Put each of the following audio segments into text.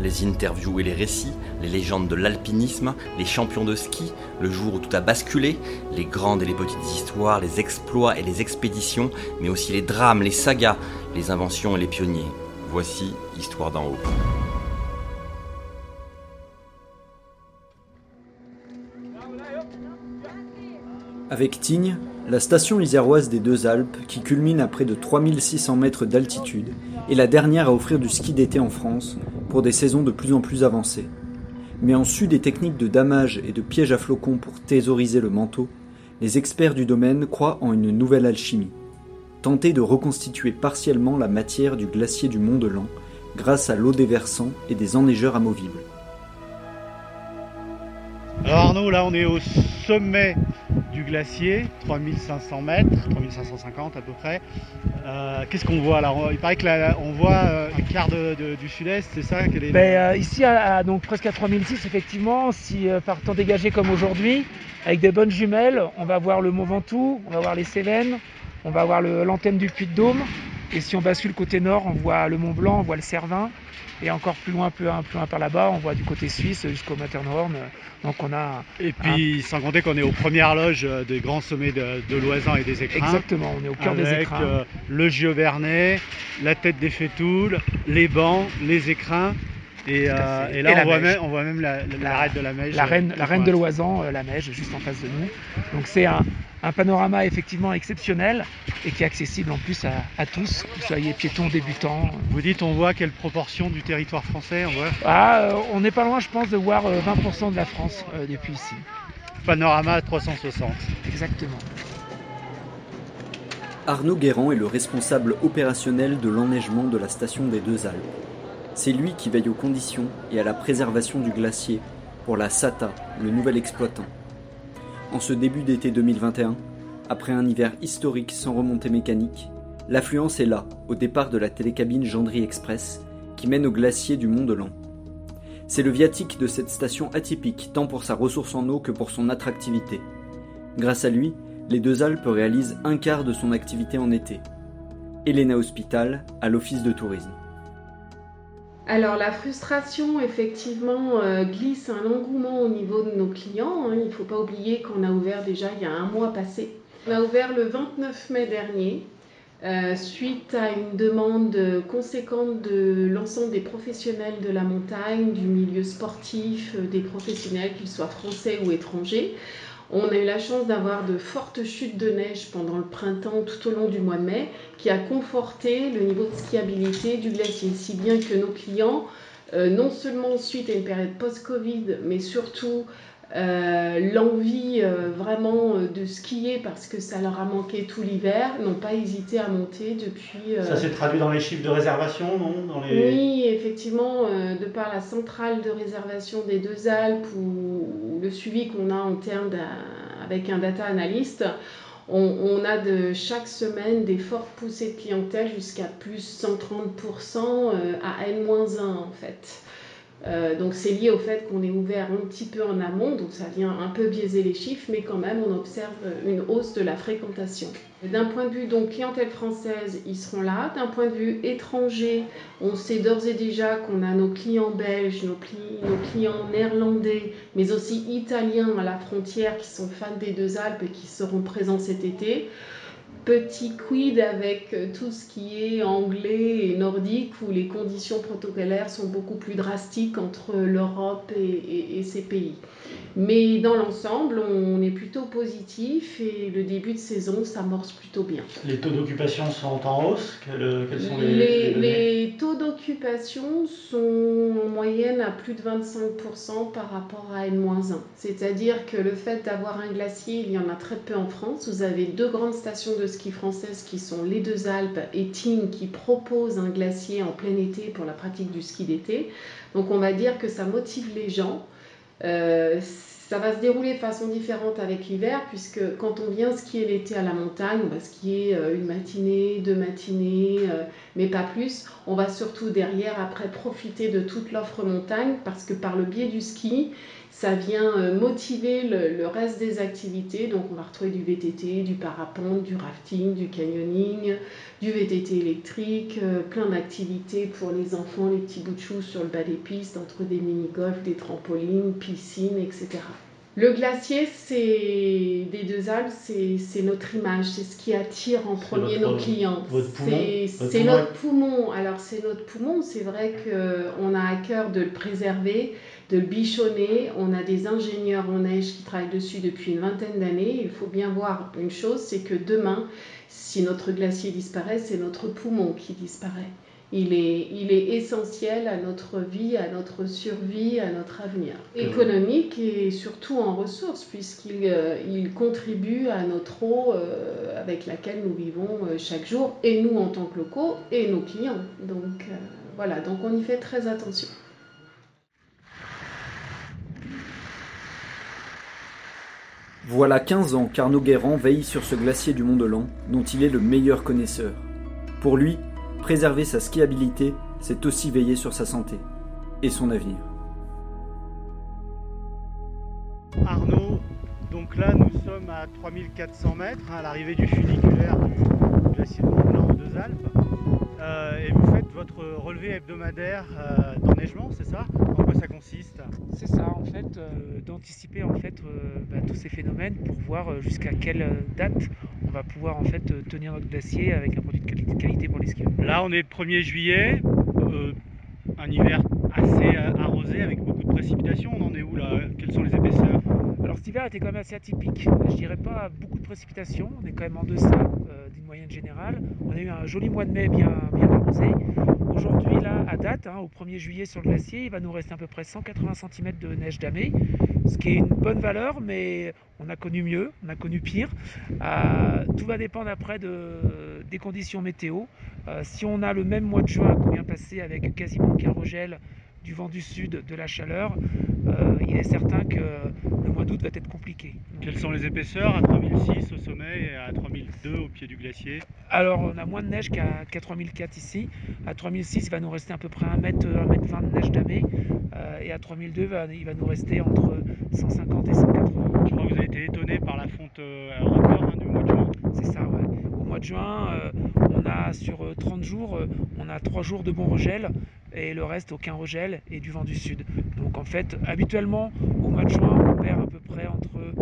Les interviews et les récits, les légendes de l'alpinisme, les champions de ski, le jour où tout a basculé, les grandes et les petites histoires, les exploits et les expéditions, mais aussi les drames, les sagas, les inventions et les pionniers. Voici Histoire d'en haut. Avec Tignes, la station iséroise des Deux Alpes, qui culmine à près de 3600 mètres d'altitude, est la dernière à offrir du ski d'été en France, pour des saisons de plus en plus avancées. Mais en su des techniques de damage et de pièges à flocons pour thésauriser le manteau, les experts du domaine croient en une nouvelle alchimie. Tenter de reconstituer partiellement la matière du glacier du Mont de Lan grâce à l'eau des versants et des enneigeurs amovibles. Alors Arnaud, là on est au sommet du glacier, 3500 mètres, 3550 à peu près. Euh, Qu'est-ce qu'on voit là? Il paraît que là, on voit euh, le quart du sud-est, c'est ça? Ben, euh, ici, donc presque à 3006, effectivement, si par temps dégagé comme aujourd'hui, avec des bonnes jumelles, on va voir le Mont Ventoux, on va voir les Cévennes, on va voir l'antenne du Puy-de-Dôme. Et si on bascule côté nord, on voit le Mont Blanc, on voit le Cervin. Et encore plus loin, plus loin, plus loin par là-bas, on voit du côté suisse jusqu'au Matterhorn. Donc on a Et puis sans compter qu'on est aux premières loges des grands sommets de, de l'Oisan et des écrins. exactement, on est au cœur des écrins. euh, le Giovernay, la tête des Fétoules, les bancs, les écrins. Et, euh, et là Et on, voit même, on voit même la, la, La- l'arête de la Meige. la euh, reine, la reine de l'Oisan, euh, la Meige, juste en face de nous. Donc c'est un, un panorama effectivement exceptionnel et qui est accessible en plus à, à tous, que vous soyez piétons, débutants. Vous dites on voit quelle proportion du territoire français on voit Ah, euh, on n'est pas loin, je pense, de voir euh, 20% de la France euh, depuis ici. Panorama 360. Exactement. Arnaud Guérand est le responsable opérationnel de l'enneigement de la station des Deux Alpes. C'est lui qui veille aux conditions et à la préservation du glacier pour la SATA, le nouvel exploitant. En ce début d'été 2021, après un hiver historique sans remontée mécanique, l'affluence est là, au départ de la télécabine Gendry Express, qui mène au glacier du Mont de Lan. C'est le viatique de cette station atypique, tant pour sa ressource en eau que pour son attractivité. Grâce à lui, les deux Alpes réalisent un quart de son activité en été. Elena Hospital à l'Office de tourisme. Alors la frustration, effectivement, euh, glisse un engouement au niveau de nos clients. hein. Il ne faut pas oublier qu'on a ouvert déjà il y a un mois passé. On a ouvert le 29 mai dernier, euh, suite à une demande conséquente de l'ensemble des professionnels de la montagne, du milieu sportif, euh, des professionnels, qu'ils soient français ou étrangers. On a eu la chance d'avoir de fortes chutes de neige pendant le printemps tout au long du mois de mai qui a conforté le niveau de skiabilité du glacier, si bien que nos clients, euh, non seulement suite à une période post-Covid, mais surtout euh, l'envie euh, vraiment euh, de skier parce que ça leur a manqué tout l'hiver, n'ont pas hésité à monter depuis... euh, Ça s'est traduit dans les chiffres de réservation, non? Dans les... oui, effectivement, de par la centrale de réservation des deux Alpes ou, le suivi qu'on a en termes avec un data analyst, on, on a de chaque semaine des fortes poussées de clientèle jusqu'à plus 130% euh, à N-1 en fait. Euh, donc c'est lié au fait qu'on est ouvert un petit peu en amont, donc ça vient un peu biaiser les chiffres, mais quand même on observe une hausse de la fréquentation. D'un point de vue donc clientèle française, ils seront là. D'un point de vue étranger, on sait d'ores et déjà qu'on a nos clients belges, nos, nos clients néerlandais, mais aussi italiens à la frontière qui sont fans des deux Alpes et qui seront présents cet été. Petit quid avec euh, tout ce qui est anglais et nordique où les conditions protocolaires sont beaucoup plus drastiques entre l'Europe et, et- et ces pays. Mais dans l'ensemble, on est plutôt positif et le début de saison s'amorce plutôt bien. Les taux d'occupation sont en hausse? Quelles sont les, Les, les taux d'occupation sont en moyenne à plus de 25% par rapport à N-1. C'est-à-dire que le fait d'avoir un glacier, il y en a très peu en France. Vous avez deux grandes stations ski françaises qui sont les deux Alpes et Tignes qui proposent un glacier en plein été pour la pratique du ski d'été. Donc on va dire que ça motive les gens. Euh, ça va se dérouler de façon différente avec l'hiver, puisque quand on vient skier l'été à la montagne, on va skier euh, une matinée, deux matinées, euh, mais pas plus. On va surtout derrière, après, profiter de toute l'offre montagne, parce que par le biais du ski, ça vient euh, motiver le, reste des activités. Donc on va retrouver du VTT, du parapente, du rafting, du canyoning, du VTT électrique, euh, plein d'activités pour les enfants, les petits bouts de chou sur le bas des pistes, entre des mini-golf, des trampolines, piscines, etc. Le glacier, c'est des deux Alpes, c'est notre image, c'est ce qui attire en premier nos clients. C'est notre poumon. Alors c'est notre poumon, c'est vrai qu'on a à cœur de le préserver, de bichonner. On a des ingénieurs en neige qui travaillent dessus depuis une vingtaine d'années. Il faut bien voir une chose, c'est que demain, si notre glacier disparaît, c'est notre poumon qui disparaît. Il est, il est, essentiel à notre vie, à notre survie, à notre avenir économique et surtout en ressources, puisqu'il euh, il contribue à notre eau euh, avec laquelle nous vivons euh, chaque jour, et nous en tant que locaux, et nos clients. Donc voilà, donc on y fait très attention. Voilà 15 ans qu'Arnaud Guérand veille sur ce glacier du Mont-de-Lan, dont il est le meilleur connaisseur. Pour lui, préserver sa skiabilité, c'est aussi veiller sur sa santé et son avenir. Arnaud, donc là nous sommes à 3400 mètres hein, à l'arrivée du funiculaire du glacier du Mont-de-Lan aux Deux Alpes. Euh, et vous faites votre relevé hebdomadaire euh, d'enneigement, c'est ça? En quoi ça consiste? C'est ça, en fait, euh, d'anticiper en fait bah, tous ces phénomènes pour voir jusqu'à quelle date on va pouvoir en fait tenir notre glacier avec un produit de qualité pour les skieurs. Là, on est le 1er juillet, un hiver assez arrosé avec beaucoup de précipitations. On en est où là? Quelles sont les épaisseurs? Cet hiver était quand même assez atypique. Je dirais pas beaucoup de précipitations, on est quand même en deçà euh, d'une moyenne générale. On a eu un joli mois de mai bien, bien. Aujourd'hui, là, à date, hein, au 1er juillet sur le glacier, il va nous rester à peu près 180 cm de neige damée, ce qui est une bonne valeur, mais on a connu mieux, on a connu pire. Euh, tout va dépendre après de, des conditions météo. Euh, si on a le même mois de juin qu'on vient passer avec quasiment aucun regel, du vent du sud, de la chaleur, il est certain que le mois d'août va être compliqué. Quelles sont les épaisseurs à 3006 au sommet et à 3002 au pied du glacier? Alors on a moins de neige qu'à 3004 ici. À 3006 il va nous rester à peu près 1 mètre, 1 mètre 20 de neige damée euh, et à 3002 il va nous rester entre 150 et 180. Je crois que vous avez été étonné par la fonte euh, record hein, du mois de juin. C'est ça, ouais. Au mois de juin, on a sur 30 jours, on a 3 jours de bon regel et le reste aucun regel et du vent du sud. Donc en fait, habituellement au mois de juin, on perd à peu près entre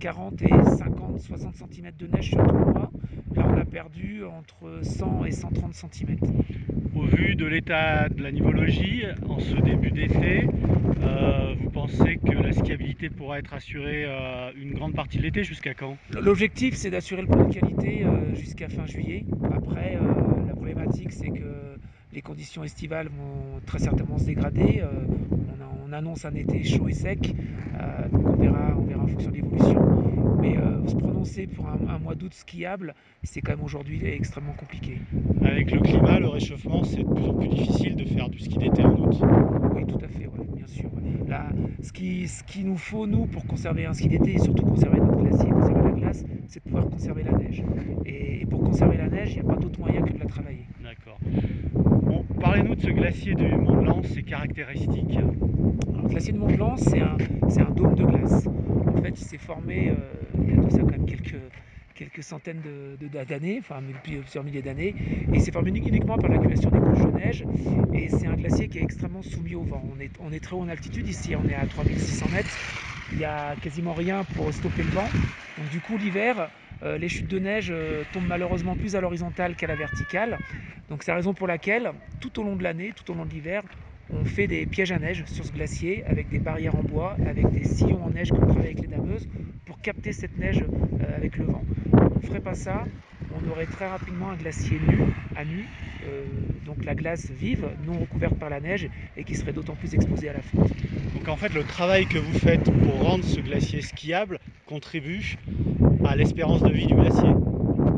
40 et 50, 60 cm de neige sur tout le mois. Là, on a perdu entre 100 et 130 cm. Au vu de l'état de la nivologie en ce début d'été, euh, vous pensez que la skiabilité pourra être assurée euh, une grande partie de l'été jusqu'à quand? L'objectif c'est d'assurer le point de qualité euh, jusqu'à fin juillet. Après, la problématique c'est que les conditions estivales vont très certainement se dégrader. Euh, on, annonce un été chaud et sec, euh, donc on verra, on verra en fonction de l'évolution. Mais euh, se prononcer pour un, mois d'août skiable, c'est quand même aujourd'hui extrêmement compliqué. Avec le climat, le réchauffement, c'est de plus en plus difficile de faire du ski d'été en août. Oui, tout à fait, bien sûr. Là, ce, qui, ce qui nous faut, nous, pour conserver un ski d'été et surtout conserver notre glacier, conserver la glace, c'est de pouvoir conserver la neige. Et, pour conserver la neige, il n'y a pas d'autre moyen que de la travailler. D'accord. Parlez-nous de ce glacier du Mont Blanc, ses caractéristiques. le glacier de Mont Blanc, c'est un, dôme de glace. En fait, il s'est formé euh, il y a tout ça quand même quelques, quelques centaines d'années, enfin plusieurs milliers d'années, et il s'est formé uniquement par l'accumulation des couches de neige. Et c'est un glacier qui est extrêmement soumis au vent. On est, on est très haut en altitude ici, on est à 3600 mètres. Il n'y a quasiment rien pour stopper le vent. Donc du coup, l'hiver, euh, les chutes de neige euh, tombent malheureusement plus à l'horizontale qu'à la verticale. Donc c'est la raison pour laquelle, tout au long de l'année, tout au long de l'hiver, on fait des pièges à neige sur ce glacier avec des barrières en bois, avec des sillons en neige qu'on travaille avec les dameuses pour capter cette neige euh, avec le vent. On ne ferait pas ça, on aurait très rapidement un glacier nu, à nu, donc la glace vive, non recouverte par la neige et qui serait d'autant plus exposée à la fonte. Donc en fait le travail que vous faites pour rendre ce glacier skiable contribue à l'espérance de vie du glacier.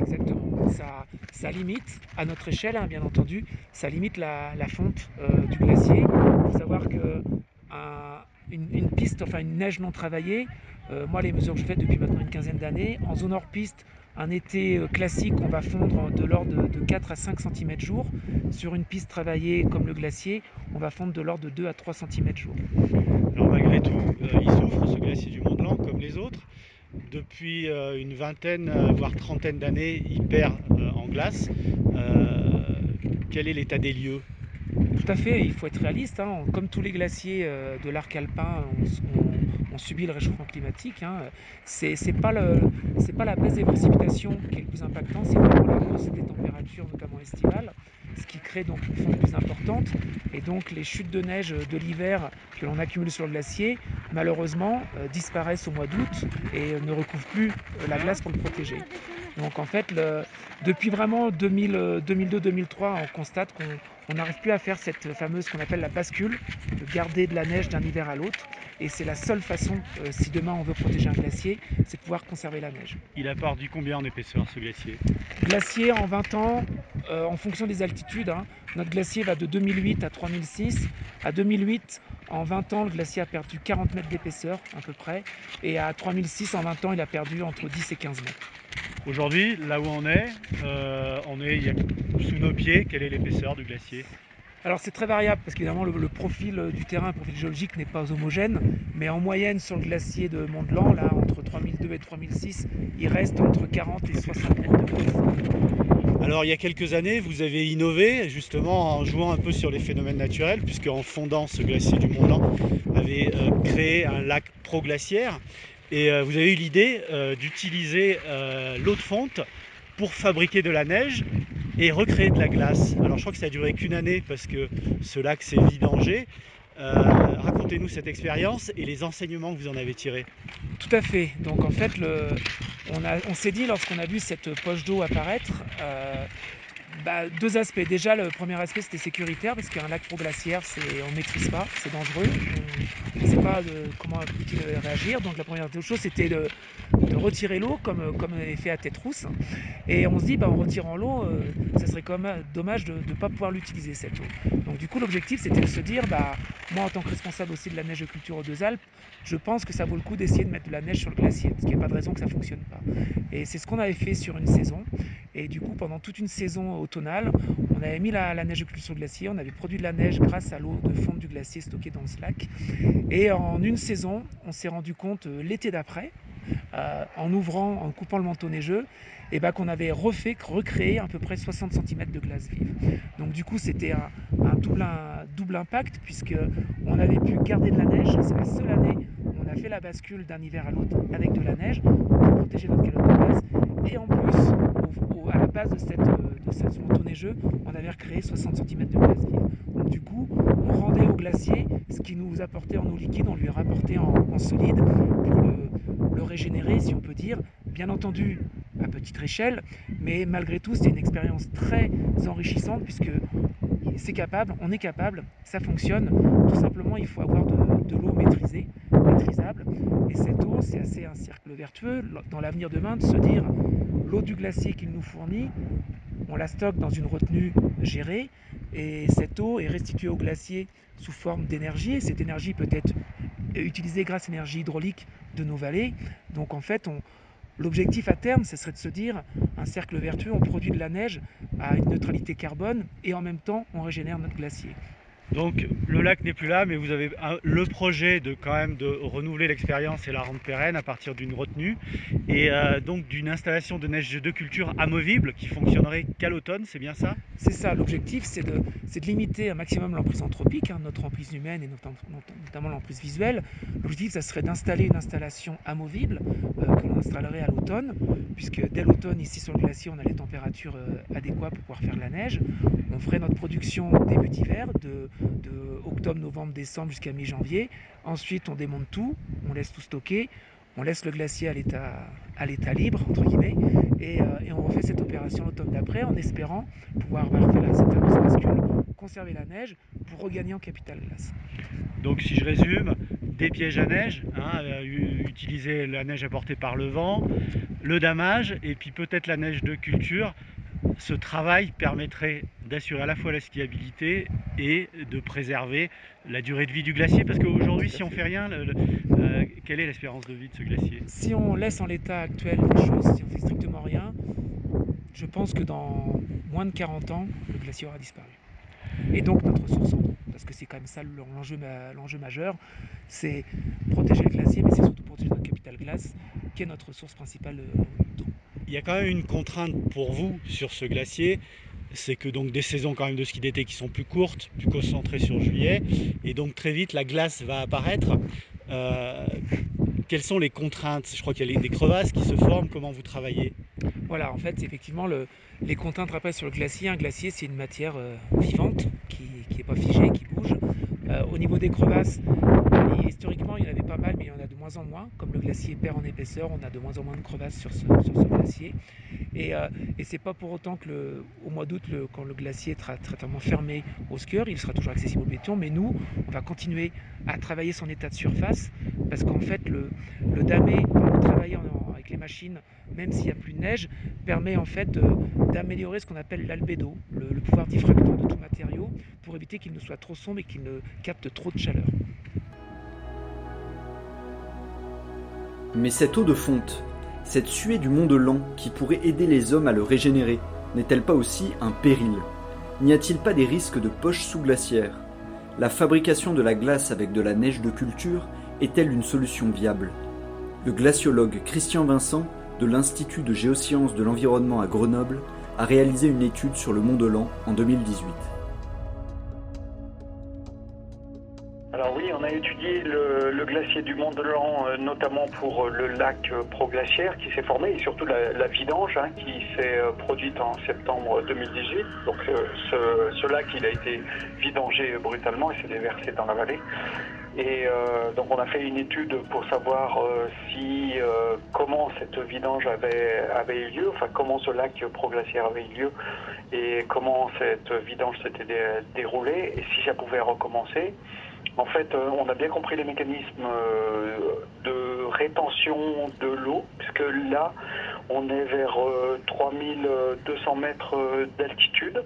Exactement. ça, ça limite, à notre échelle hein, bien entendu, ça limite la, la fonte euh, du glacier. Il faut savoir que un- une, une piste, enfin une neige non travaillée, euh, moi les mesures que je fais depuis maintenant une quinzaine d'années, en zone hors piste, un été euh, classique, on va fondre de l'ordre de, de 4 à 5 cm jour. Sur une piste travaillée comme le glacier, on va fondre de l'ordre de 2 à 3 cm jour. Alors malgré tout, euh, il souffre, ce glacier du Mont Blanc, comme les autres. Depuis euh, une vingtaine, euh, voire trentaine d'années, il perd euh, en glace. Quel est l'état des lieux? Tout à fait, il faut être réaliste. hein. Comme tous les glaciers de l'arc alpin, on, on- subit le réchauffement climatique. hein. C'est pas, pas la baisse des précipitations qui est le plus impactant, c'est vraiment la hausse des températures, notamment estivales, ce qui crée donc une fonte plus importante. Et donc les chutes de neige de l'hiver que l'on accumule sur le glacier, malheureusement, euh, disparaissent au mois d'août et euh, ne recouvrent plus euh, la glace pour le protéger. Donc en fait, le- depuis vraiment 2002-2003, on constate qu'on on n'arrive plus à faire cette fameuse qu'on appelle la bascule, de garder de la neige d'un hiver à l'autre. Et c'est la seule façon, euh, si demain on veut protéger un glacier, c'est de pouvoir conserver la neige. Il a perdu combien en épaisseur ce glacier? Glacier en 20 ans, euh, en fonction des altitudes, hein, notre glacier va de 2008 à 3006. À 2008, en 20 ans, le glacier a perdu 40 mètres d'épaisseur à peu près. Et à 3006, en 20 ans, il a perdu entre 10 et 15 mètres. Aujourd'hui, là où on est, euh, on est il y a- sous nos pieds. Quelle est l'épaisseur du glacier? Alors c'est très variable parce qu'évidemment le, le profil euh, du terrain, le profil géologique n'est pas homogène, mais en moyenne sur le glacier de Mont-Blanc, là entre 3002 et 3006, il reste entre 40 et 60 mètres de. Alors il y a quelques années, vous avez innové justement en jouant un peu sur les phénomènes naturels, puisque en fondant ce glacier du Mont Blanc, vous avez euh, créé un lac proglaciaire et euh, vous avez eu l'idée euh, d'utiliser euh, l'eau de fonte pour fabriquer de la neige et recréer de la glace. Alors je crois que ça a duré qu'une année parce que ce lac s'est vidangé. Euh, Racontez-nous cette expérience et les enseignements que vous en avez tirés. Tout à fait. Donc en fait, on s'est dit lorsqu'on a vu cette poche d'eau apparaître, euh, bah, deux aspects. Déjà, le premier aspect c'était sécuritaire parce qu'un lac proglaciaire, on ne maîtrise pas, c'est dangereux, on ne sait pas de- comment peut-il réagir. Donc la première chose c'était de, retirer l'eau comme comme est fait à tête rousse. Et on se dit, bah, en retirant l'eau, euh, ça serait quand même dommage de ne pas pouvoir l'utiliser cette eau. Donc du coup, l'objectif c'était de se dire, bah, moi en tant que responsable aussi de la neige de culture aux deux Alpes, je pense que ça vaut le coup d'essayer de mettre de la neige sur le glacier, parce qu'il n'y a pas de raison que ça ne fonctionne pas. Et c'est ce qu'on avait fait sur une saison. Et du coup, pendant toute une saison on avait mis la, neige de sur le glacier, on avait produit de la neige grâce à l'eau de fonte du glacier stockée dans ce lac. Et en une saison, on s'est rendu compte euh, l'été d'après, euh, en ouvrant, en coupant le manteau neigeux, et ben, qu'on avait refait, recréé à peu près 60 cm de glace vive. Donc du coup, c'était un, double, impact, puisque on avait pu garder de la neige. C'est la seule année où on a fait la bascule d'un hiver à l'autre avec de la neige pour protéger notre calotte de glace. Et en plus, à la base de, cette, euh, de on avait recréé 60 cm de glace vive. Donc du coup, on rendait au glacier ce qui nous apportait en eau liquide, on lui rapportait en, en solide pour le, régénérer, si on peut dire. Bien entendu, à petite échelle, mais malgré tout, c'est une expérience très enrichissante puisque c'est capable, on est capable, ça fonctionne. Tout simplement, il faut avoir de, de l'eau maîtrisée, maîtrisable. Et cette eau, c'est assez un cercle vertueux dans l'avenir demain de se dire l'eau du glacier qu'il nous fournit, on la stocke dans une retenue gérée et cette eau est restituée au glacier sous forme d'énergie et cette énergie peut être utilisée grâce à l'énergie hydraulique de nos vallées. Donc en fait, L'objectif à terme, ce serait de se dire un cercle vertueux, on produit de la neige à une neutralité carbone et en même temps on régénère notre glacier. Donc le lac n'est plus là, mais vous avez le projet de quand même de renouveler l'expérience et la rendre pérenne à partir d'une retenue et euh, donc d'une installation de neige de culture amovible qui fonctionnerait qu'à l'automne, c'est bien ça? C'est ça, l'objectif c'est de, limiter un maximum l'emprise anthropique, hein, notre emprise humaine et notam- notamment l'emprise visuelle. L'objectif ça serait d'installer une installation amovible euh, que l'on installerait à l'automne, puisque dès l'automne ici sur le glacier on a les températures euh, adéquates pour pouvoir faire de la neige. On ferait notre production début d'hiver, de, de octobre, novembre, décembre jusqu'à mi-janvier. Ensuite on démonte tout, on laisse tout stocker, on laisse le glacier à l'état, libre, entre guillemets, et, euh, et on refait cette opération l'automne d'après en espérant pouvoir la, cette fameuse bascule, conserver la neige pour regagner en capital glace. Donc si je résume, des pièges à neige, hein, euh, utiliser la neige apportée par le vent, le damage et puis peut-être la neige de culture ce travail permettrait d'assurer à la fois la skiabilité et de préserver la durée de vie du glacier Parce qu'aujourd'hui, si on fait rien, euh, quelle est l'espérance de vie de ce glacier? Si on laisse en l'état actuel les choses, si on fait strictement rien, je pense que dans moins de 40 ans, le glacier aura disparu. Et donc notre source en eau, parce que c'est quand même ça l'enjeu majeur, c'est protéger le glacier, mais c'est surtout protéger notre capital glace, qui est notre source principale euh, d'eau. Il y a quand même une contrainte pour vous sur ce glacier, c'est que donc des saisons quand même de ski d'été qui sont plus courtes, plus concentrées sur juillet, et donc très vite la glace va apparaître. Euh, quelles sont les contraintes? Je crois qu'il y a des crevasses qui se forment. Comment vous travaillez? Voilà, en fait, effectivement, le, les contraintes apparaissent sur le glacier. Un glacier, c'est une matière euh, vivante qui n'est pas figée, qui bouge. Euh, au niveau des crevasses, historiquement, il y en avait pas mal, mais il y en a de moins en moins. Comme le glacier perd en épaisseur, on a de moins en moins de crevasses sur ce, glacier. Et, euh, et c'est pas pour autant que le, au mois d'août, quand le glacier sera totalement fermé au skieur, il sera toujours accessible aux piétons. Mais nous, on va continuer à travailler son état de surface parce qu'en fait, le, damé, le travailler avec les machines, même s'il n'y a plus de neige, permet en fait d'améliorer ce qu'on appelle l'albédo, le, le pouvoir diffractant de tout matériau, pour éviter qu'il ne soit trop sombre et qu'il ne capte trop de chaleur. Mais cette eau de fonte, cette suée du Mont de Lan qui pourrait aider les hommes à le régénérer, n'est-elle pas aussi un péril? N'y a-t-il pas des risques de poches sous-glaciaires? La fabrication de la glace avec de la neige de culture est-elle une solution viable? Le glaciologue Christian Vincent de l'Institut de géosciences de l'environnement à Grenoble a réalisé une étude sur le Mont de Lan en 2018. Glacier du Mont Lan, euh, notamment pour euh, le lac euh, proglaciaire qui s'est formé et surtout la, vidange hein, qui s'est produite en septembre 2018. Donc ce, lac, il a été vidangé brutalement et s'est déversé dans la vallée. Et donc on a fait une étude pour savoir comment cette vidange avait, eu lieu, enfin comment ce lac proglaciaire avait eu lieu et comment cette vidange s'était dé déroulée et si ça pouvait recommencer. En fait, on a bien compris les mécanismes de rétention de l'eau, puisque là, on est vers 3200 mètres d'altitude.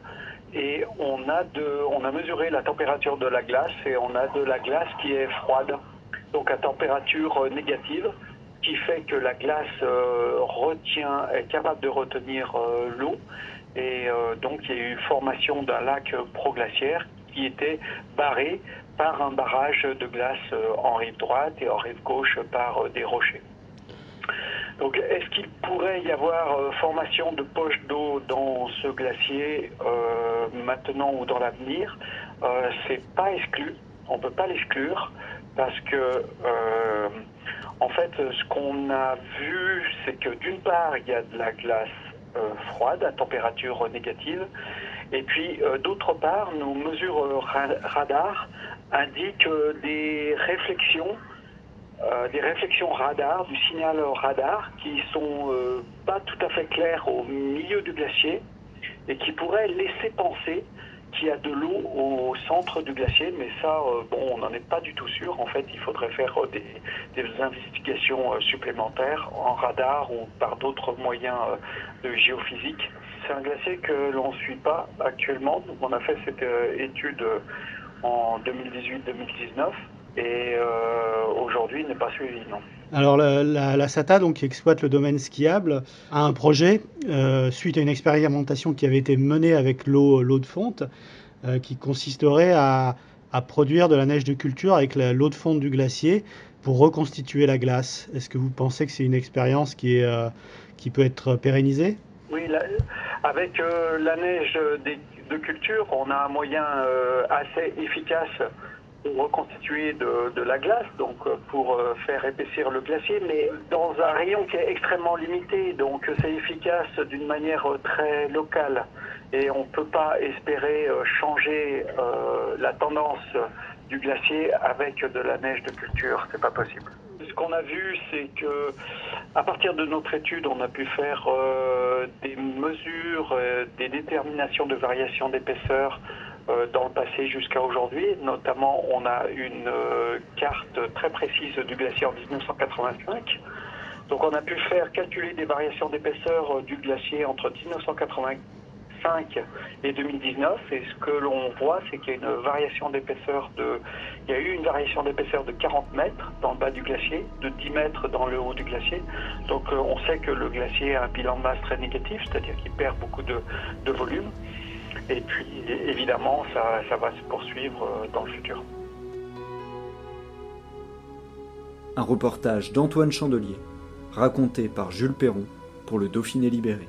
Et on a, de, on a mesuré la température de la glace et on a de la glace qui est froide, donc à température négative, qui fait que la glace euh, retient, est capable de retenir euh, l'eau. Et euh, donc il y a eu formation d'un lac proglaciaire qui était barré par un barrage de glace en rive droite et en rive gauche par des rochers. Donc, est-ce qu'il pourrait y avoir euh, formation de poches d'eau dans ce glacier euh, maintenant ou dans l'avenir? Euh, C'est pas exclu. On peut pas l'exclure parce que, euh, en fait, ce qu'on a vu, c'est que d'une part, il y a de la glace euh, froide à température négative, et puis d'autre part, nos mesures radar indiquent des réflexions euh, des réflexions radar, du signal radar, qui sont euh, pas tout à fait claires au milieu du glacier et qui pourraient laisser penser qu'il y a de l'eau au centre du glacier, mais ça, euh, bon, on n'en est pas du tout sûr. En fait, il faudrait faire euh, des, des, investigations euh, supplémentaires en radar ou par d'autres moyens de géophysique. C'est un glacier que l'on ne suit pas actuellement. Donc, on a fait cette étude en 2018-2019 et euh, aujourd'hui n'est pas suivi, non. Alors la, la, la, SATA, donc, qui exploite le domaine skiable, a un projet, euh, suite à une expérimentation qui avait été menée avec l'eau de fonte, euh, qui consisterait à, à, produire de la neige de culture avec l'eau de fonte du glacier pour reconstituer la glace. Est-ce que vous pensez que c'est une expérience qui, est, euh, qui peut être pérennisée? Oui, la, avec euh, la neige de, de culture, on a un moyen euh, assez efficace pour reconstituer de, la glace, donc pour faire épaissir le glacier, mais dans un rayon qui est extrêmement limité, donc c'est efficace d'une manière très locale et on ne peut pas espérer changer euh, la tendance du glacier avec de la neige de culture, c'est pas possible. Ce qu'on a vu, c'est que à partir de notre étude, on a pu faire euh, des mesures, euh, des déterminations de variation d'épaisseur dans le passé jusqu'à aujourd'hui. Notamment, on a une euh, carte très précise du glacier en 1985. Donc on a pu faire calculer des variations d'épaisseur du glacier entre 1985 2005 et 2019. Et ce que l'on voit, c'est qu'il y a une variation d'épaisseur de, eu une variation d'épaisseur de 40 mètres dans le bas du glacier, de 10 mètres dans le haut du glacier. Donc euh, on sait que le glacier a un bilan de masse très négatif, c'est-à-dire qu'il perd beaucoup de, de, volume. Et puis évidemment, ça, ça va se poursuivre euh, dans le futur. Un reportage d'Antoine Chandelier, raconté par Jules Perron pour le Dauphiné libéré.